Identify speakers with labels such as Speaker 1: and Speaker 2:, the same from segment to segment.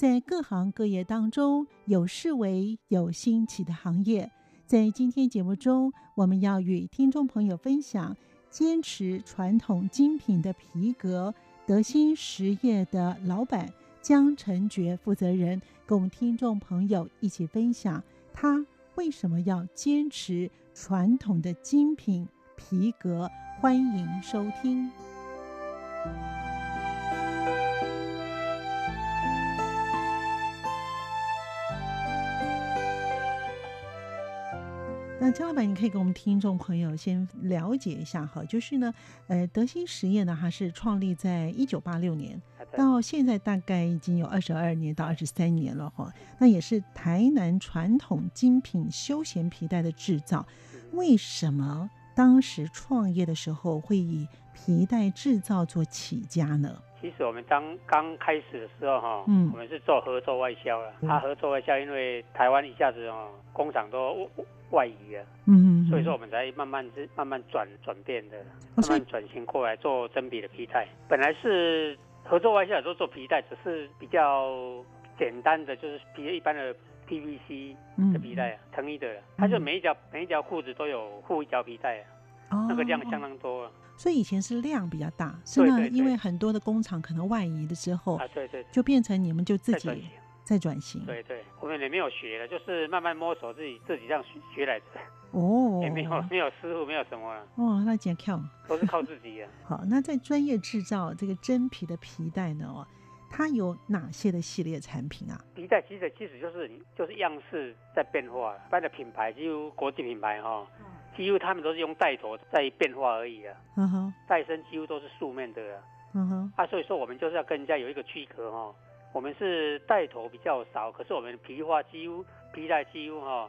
Speaker 1: 在各行各业当中，有式微、有兴起的行业。在今天节目中，我们要与听众朋友分享坚持传统精品的皮革，德兴实业的老板江成觉负责人，跟我们听众朋友一起分享他为什么要坚持传统的精品皮革。欢迎收听。那江老板，你可以给我们听众朋友先了解一下哈，就是呢，呃，德兴实业呢，它是创立在一九八六年，到现在大概已经有二十二年到二十三年了哈。那也是台南传统精品休闲皮带的制造。为什么当时创业的时候会以皮带制造做起家呢？
Speaker 2: 其实我们刚刚开始的时候哈，嗯，我们是做合作外销了。他合作外销，因为台湾一下子哦，工厂都。外移了，嗯，所以说我们才慢慢是慢慢转转变的，慢慢转型过来做真皮的皮带。本来是合作外销都做皮带，只是比较简单的，就是皮一般的 PVC 的皮带啊，成衣的，它就每一条每一条裤子都有附一条皮带啊，那个量相当多。
Speaker 1: 所以以前是量比较大，是呢，因为很多的工厂可能外移的之后，啊，对对，就变成你们就自己。在转型，
Speaker 2: 对对，我们也没有学了，就是慢慢摸索自己自己这样学学来的。哦，也没有没有师傅，没有什么了。
Speaker 1: 哦，那讲靠，
Speaker 2: 都是靠自己啊。
Speaker 1: 好，那在专业制造这个真皮的皮带呢？哦，它有哪些的系列产品啊？
Speaker 2: 皮带其实其实就是就是样式在变化，一般的品牌几乎国际品牌哈，几乎他们都是用带头在变化而已啊。嗯哼，带身几乎都是素面的。嗯哼，啊，所以说我们就是要跟人家有一个区隔哈。我们是带头比较少，可是我们的皮化几乎皮带几乎哈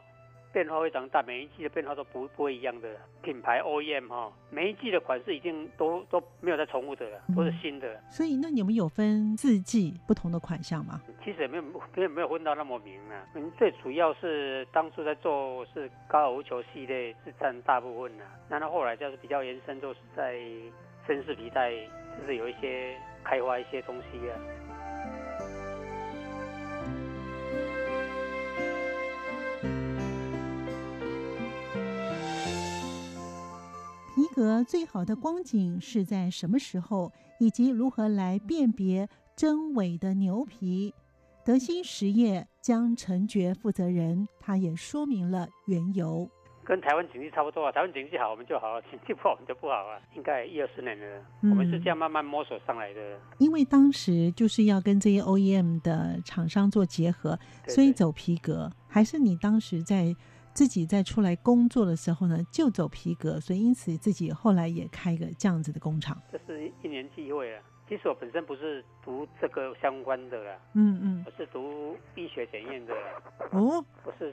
Speaker 2: 变化非常大，每一季的变化都不不会一样的。品牌 OEM 哈，每一季的款式已经都都没有再重复的了，都是新的。
Speaker 1: 嗯、所以那你们有分四季不同的款项吗？
Speaker 2: 其实也没有没有没有分到那么明啊。我们最主要是当初在做是高尔夫球系列是占大部分的，然后后来就是比较延伸，就是在绅士皮带，就是有一些开发一些东西啊。
Speaker 1: 皮革最好的光景是在什么时候，以及如何来辨别真伪的牛皮？德兴实业将成觉负责人，他也说明了缘由。
Speaker 2: 跟台湾经济差不多啊，台湾经济好我们就好，经济不好我们就不好啊。应该一二十年了，嗯，我们是这样慢慢摸索上来的。
Speaker 1: 因为当时就是要跟这些 OEM 的厂商做结合，所以走皮革。还是你当时在？自己在出来工作的时候呢，就走皮革，所以因此自己后来也开个这样子的工厂。
Speaker 2: 这是一年机会啊！其实我本身不是读这个相关的啦，
Speaker 1: 嗯嗯，
Speaker 2: 我是读医学检验的。
Speaker 1: 哦，
Speaker 2: 我是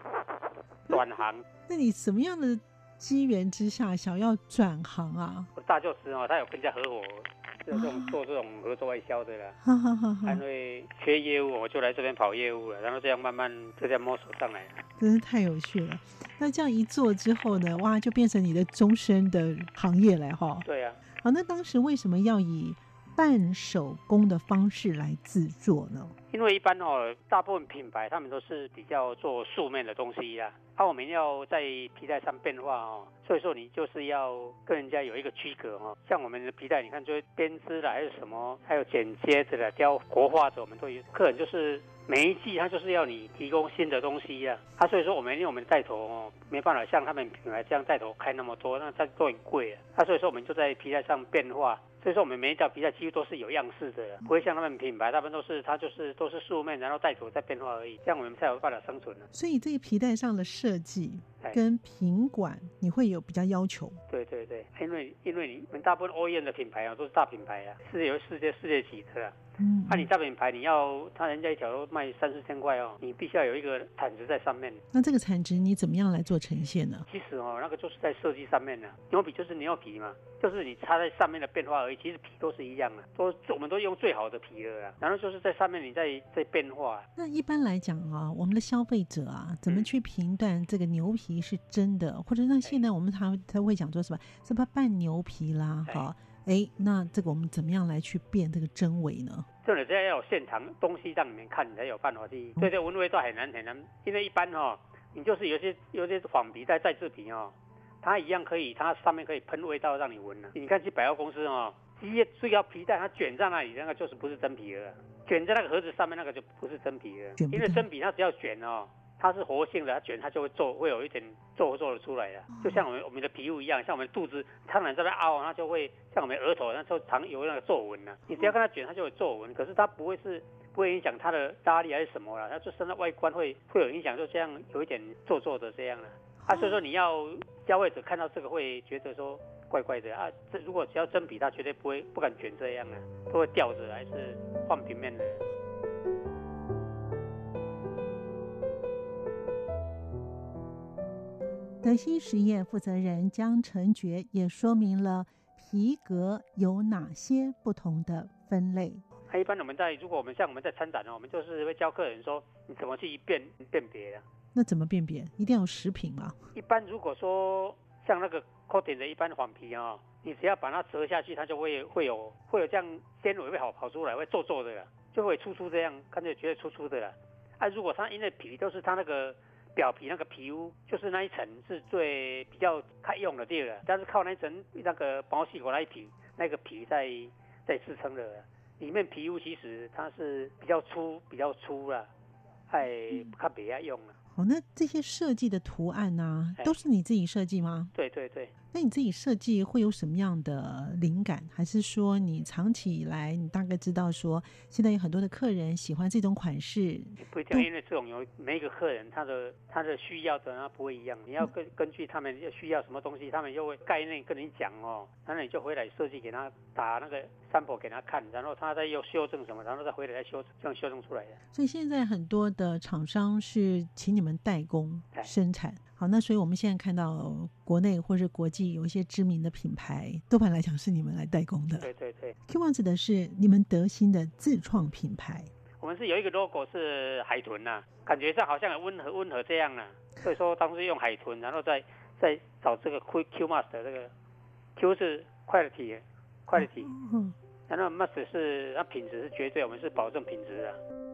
Speaker 2: 转行
Speaker 1: 那。那你什么样的机缘之下想要转行啊？
Speaker 2: 我大舅师哦，他有跟人家合伙。这种做这种合作外销的啦，因为缺业务，我就来这边跑业务了，然后这样慢慢就这样摸索上来了。
Speaker 1: 真是太有趣了！那这样一做之后呢，哇，就变成你的终身的行业了哈。
Speaker 2: 对呀、
Speaker 1: 啊。好，那当时为什么要以半手工的方式来制作呢？
Speaker 2: 因为一般哦，大部分品牌他们都是比较做素面的东西呀，那、我们要在皮带上变化哦，所以说你就是要跟人家有一个区隔哦。像我们的皮带，你看，就是编织的还有什么，还有剪接的，雕国画的，我们都有。客人就是每一季他就是要你提供新的东西呀，他、啊、所以说我们因为我们带头哦，没办法像他们品牌这样带头开那么多，那它都很贵啊。他所以说我们就在皮带上变化。所以说，我们每一条皮带几乎都是有样式的，不会像他们品牌，他们都是它就是都是素面，然后带头在变化而已，这样我们才有办法生存呢。
Speaker 1: 所以这个皮带上的设计跟品管，你会有比较要求？
Speaker 2: 对对对，因为因为你们大部分 OEM 的品牌啊，都是大品牌啊，是有世界世界级的啊。嗯，那、啊、你大品牌，你要他人家一条都卖三四千块哦，你必须要有一个产值在上面。
Speaker 1: 那这个产值你怎么样来做呈现呢？
Speaker 2: 其实哦，那个就是在设计上面呢。牛皮就是牛皮嘛，就是你插在上面的变化而已。其实皮都是一样的，都我们都用最好的皮了啊。然后就是在上面你在在变化。
Speaker 1: 那一般来讲啊，我们的消费者啊，怎么去评断这个牛皮是真的，嗯、或者那现在我们他他会讲说什么？什么半牛皮啦？哈。哎，那这个我们怎么样来去辨这个真伪呢？
Speaker 2: 这里要有现场东西让你们看，你才有办法去。对对，闻味道很难很难，因为一般哈、哦，你就是有些有些仿皮带再制皮哦，它一样可以，它上面可以喷味道让你闻的。你看去百货公司哦，一页最要皮带，它卷在那里，那个就是不是真皮了，卷在那个盒子上面那个就不是真皮了，因为真皮它只要卷哦。它是活性的，它卷它就会皱，会有一点皱皱的出来的，就像我们我们的皮肤一样，像我们肚子它能这边凹，它就会像我们额头那就常有那个皱纹呢。你只要跟它卷，它就有皱纹，可是它不会是不会影响它的压力还是什么了，它就身上外观会会有影响，就这样有一点皱皱的这样了。啊，所以说你要消费者看到这个会觉得说怪怪的啊，这如果只要真皮，它绝对不会不敢卷这样啊，都会吊着还是放平面的。
Speaker 1: 德兴实业负责人江成觉也说明了皮革有哪些不同的分类。
Speaker 2: 一般我们在如果我们像我们在参展呢，我们就是会教客人说你怎么去辨辨别啊？
Speaker 1: 那怎么辨别？一定要有食品吗？
Speaker 2: 一般如果说像那个 coating 的一般仿皮啊，你只要把它折下去，它就会会有会有这样纤维会好跑出来，会皱皱的，就会粗粗这样，看着觉得粗粗的了。啊，如果它因为皮都是它那个。表皮那个皮肤就是那一层是最比较开用的地了，但是靠那一层那个毛细管那一皮那个皮在在支撑的，里面皮肤其实它是比较粗比较粗了，哎，它比较用了。
Speaker 1: 哦，那这些设计的图案呢、啊，都是你自己设计吗？
Speaker 2: 对对对。
Speaker 1: 那你自己设计会有什么样的灵感？还是说你长期以来你大概知道说现在有很多的客人喜欢这种款式？
Speaker 2: 不一定，因为这种有每一个客人他的他的需要的他不会一样，你要根根据他们要需要什么东西，他们就会概念跟你讲哦，然后你就回来设计给他打那个 sample 给他看，然后他再又修正什么，然后再回来再修这样修正出来的。
Speaker 1: 所以现在很多的厂商是请你们代工生产。好，那所以我们现在看到国内或是国际有一些知名的品牌，多半来讲是你们来代工的。
Speaker 2: 对对对
Speaker 1: ，Q-One 指的是你们德兴的自创品牌。
Speaker 2: 我们是有一个 logo 是海豚呐、啊，感觉上好像很温和温和这样、啊，所以说当时用海豚，然后再再找这个 Q Q Must 这个 Q 是 quality quality，嗯，然后 Must 是它品质是绝对，我们是保证品质的。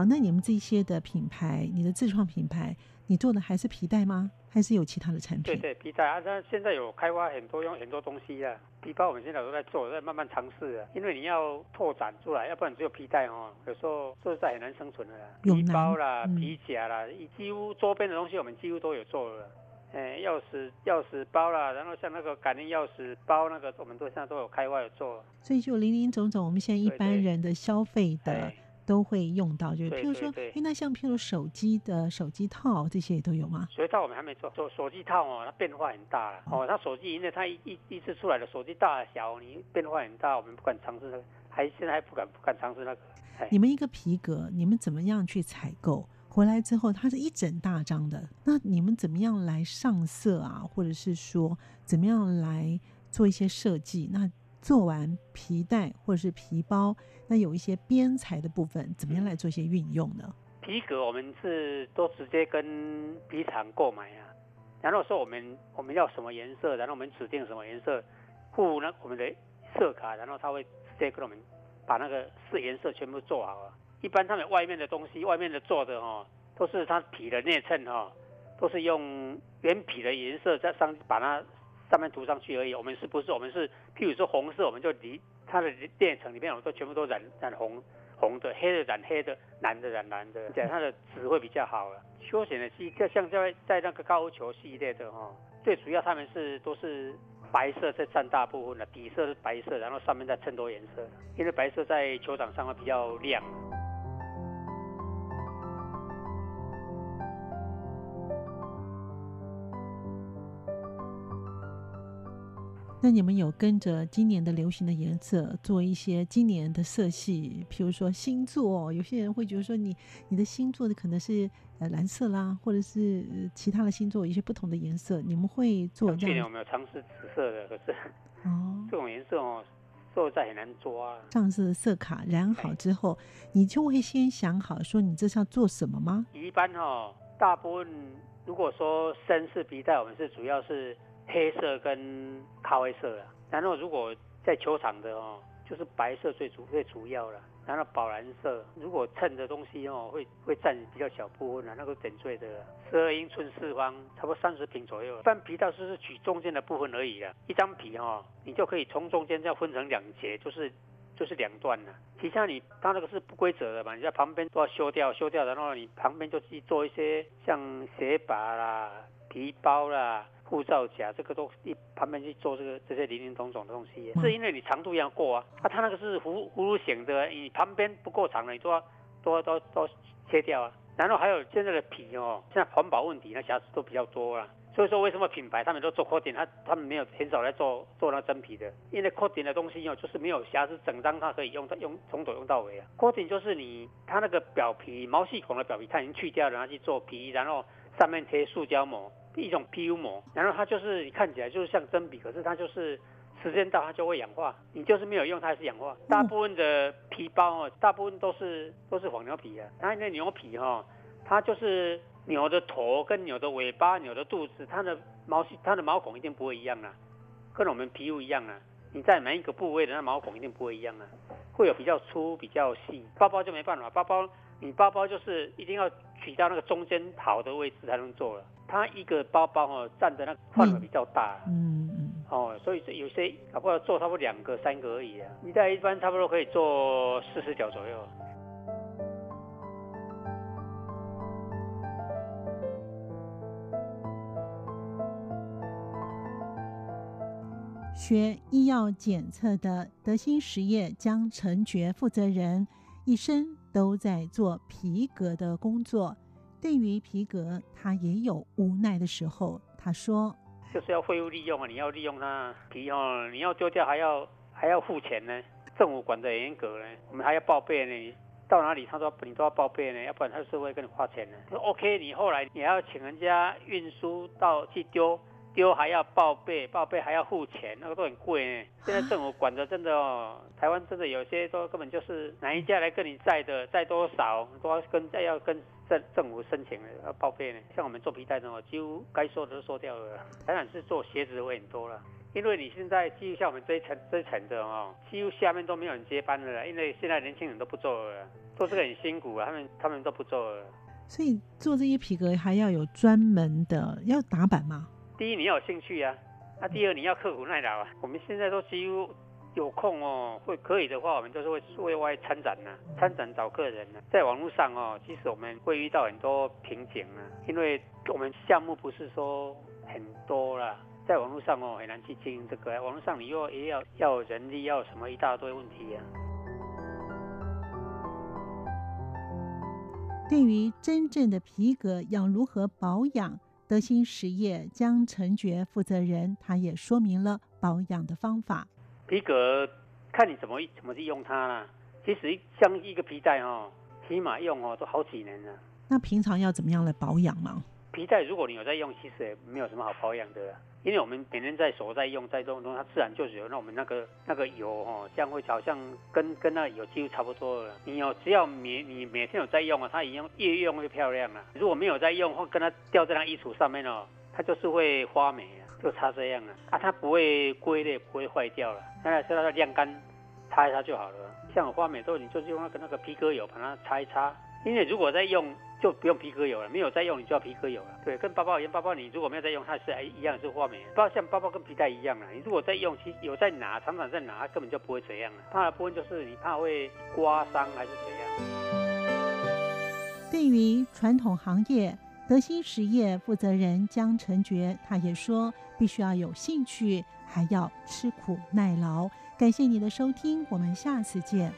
Speaker 1: 好，那你们这些的品牌，你的自创品牌，你做的还是皮带吗？还是有其他的产品？
Speaker 2: 对对，皮带啊，那现在有开发很多用很多东西啊，皮包我们现在都在做，在慢慢尝试啊。因为你要拓展出来，要不然只有皮带哦，有时候说实在很难生存的啦。皮包啦，嗯、皮夹啦，几乎周边的东西我们几乎都有做了。哎，钥匙钥匙包啦，然后像那个感应钥匙包那个，我们都现在都有开发有做。
Speaker 1: 所以就林林总总，我们现在一般人的消费的。都会用到，就是譬如说，哎，那像譬如手机的手机套这些也都有吗？
Speaker 2: 手机套我们还没做，手手机套哦，它变化很大了哦。它手机因为它一一一次出来的手机大小，你变化很大，我们不敢尝试那个，还现在还不敢不敢尝试那个。
Speaker 1: 你们一个皮革，你们怎么样去采购回来之后，它是一整大张的，那你们怎么样来上色啊？或者是说怎么样来做一些设计？那做完皮带或者是皮包，那有一些边材的部分，怎么样来做一些运用呢？
Speaker 2: 皮革我们是都直接跟皮厂购买啊，然后说我们我们要什么颜色，然后我们指定什么颜色，附那我们的色卡，然后他会直接跟我们把那个四颜色全部做好啊。一般他们外面的东西，外面的做的哦，都是它皮的内衬哦，都是用原皮的颜色在上把它。上面涂上去而已，我们是不是？我们是，譬如说红色，我们就离它的垫层里面，我们都全部都染染红红的，黑的染黑的，蓝的染蓝的，这样它的质会比较好了。休闲的系，像在在那个高尔夫球系列的哈，最主要他们是都是白色在占大部分的，底色是白色，然后上面再衬托颜色，因为白色在球场上会比较亮。
Speaker 1: 那你们有跟着今年的流行的颜色做一些今年的色系，譬如说星座，有些人会觉得说你你的星座的可能是呃蓝色啦，或者是其他的星座有一些不同的颜色，你们会做这样？
Speaker 2: 去年我们有尝试紫色的，可是哦，这种颜色哦，做在很难抓。
Speaker 1: 上次色卡染好之后，你就会先想好说你这是要做什么吗？
Speaker 2: 一般哦，大部分如果说深色皮带，我们是主要是。黑色跟咖啡色啊，然后如果在球场的哦，就是白色最主最主要了，然后宝蓝色，如果衬的东西哦，会会占比较小部分啊，那个点缀的十二英寸四方，差不多三十平左右。但皮带是取中间的部分而已啊，一张皮哦，你就可以从中间这样分成两截，就是就是两段了。其实你它那个是不规则的嘛，你在旁边都要修掉修掉，然后你旁边就去做一些像鞋拔啦、皮包啦。护照夹这个都一旁边去做这个这些零零总总的东西，是因为你长度要过啊，啊，它那个是葫葫芦形的，你旁边不够长了，你都要都要都要都要切掉啊。然后还有现在的皮哦，现在环保问题，那瑕疵都比较多啊。所以说为什么品牌他们都做 coating，他他们没有很少来做做那真皮的，因为 coating 的东西哦，就是没有瑕疵，整张它可以用到用从头用到尾啊。coating 就是你它那个表皮毛细孔的表皮，它已经去掉了，然后去做皮，然后上面贴塑胶膜。一种 PU 膜，然后它就是你看起来就是像真皮，可是它就是时间到它就会氧化，你就是没有用它还是氧化。大部分的皮包哦，大部分都是都是黄牛皮啊。它那牛皮哈，它就是牛的头跟牛的尾巴、牛的肚子，它的毛细它的毛孔一定不会一样啊，跟我们皮肤一样啊。你在每一个部位的那毛孔一定不会一样啊，会有比较粗、比较细。包包就没办法，包包你包包就是一定要取到那个中间好的位置才能做了。它一个包包哦，占的那个范围比较大，嗯嗯，哦，所以有些搞不好做差不多两个、三个而已啊。皮带一般差不多可以做四十条左右。
Speaker 1: 学医药检测的德兴实业江成觉负责人，一生都在做皮革的工作。对于皮革，他也有无奈的时候。他说：“
Speaker 2: 就是要废物利用啊，你要利用它皮哦，你要丢掉还要还要付钱呢。政府管得严格呢，我们还要报备呢。到哪里他说你都要报备呢，要不然他是会跟你花钱呢。说 OK，你后来你要请人家运输到去丢。”丢还要报备，报备还要付钱，那个都很贵呢。现在政府管的真的哦，台湾真的有些都根本就是哪一家来跟你载的，载多少都要跟再要跟政政府申请的要报备呢。像我们做皮带的哦，几乎该收的都收掉了。当然是做鞋子会很多了，因为你现在几乎像我们这一层这一层的哦，几乎下面都没有人接班了，因为现在年轻人都不做了，做这个很辛苦啊，他们他们都不做了。
Speaker 1: 所以做这些皮革还要有专门的要打板吗？
Speaker 2: 第一，你要有兴趣啊，那、第二，你要刻苦耐劳啊。我们现在都几乎有空哦，会可以的话，我们都是会对外参展呢、啊，参展找客人呢、啊。在网络上哦，其实我们会遇到很多瓶颈啊，因为我们项目不是说很多啦，在网络上哦很难去经营这个。网络上你又也要要人力，要什么一大堆问题啊。
Speaker 1: 对于真正的皮革要如何保养？德兴实业江成觉负责人，他也说明了保养的方法。
Speaker 2: 皮革看你怎么怎么去用它啦。其实像一个皮带哦，起码用哦都好几年了。
Speaker 1: 那平常要怎么样来保养吗？
Speaker 2: 皮带如果你有在用，其实也没有什么好保养的。因为我们每天在手在用在动中，它自然就有那我们那个那个油哦，这样会好像跟跟那个油几乎差不多了。你有只要每你每天有在用啊，它一样越用越漂亮了。如果没有在用或跟它掉在那衣橱上面哦，它就是会发霉啊，就差这样了啊，它不会龟裂，不会坏掉了。现在是它晾干擦一擦就好了。像我发霉之后，你就用那个那个皮革油把它擦一擦。因为如果在用。就不用皮革油了，没有再用你就要皮革油了。对，跟包包一样，包包你如果没有再用，它是哎一样是发霉。包像包包跟皮带一样了，你如果在用，其实有在拿，常常在拿，它根本就不会怎样了。怕的部分就是你怕会刮伤还是怎样。
Speaker 1: 对于传统行业，德兴实业负责人江成觉，他也说，必须要有兴趣，还要吃苦耐劳。感谢你的收听，我们下次见。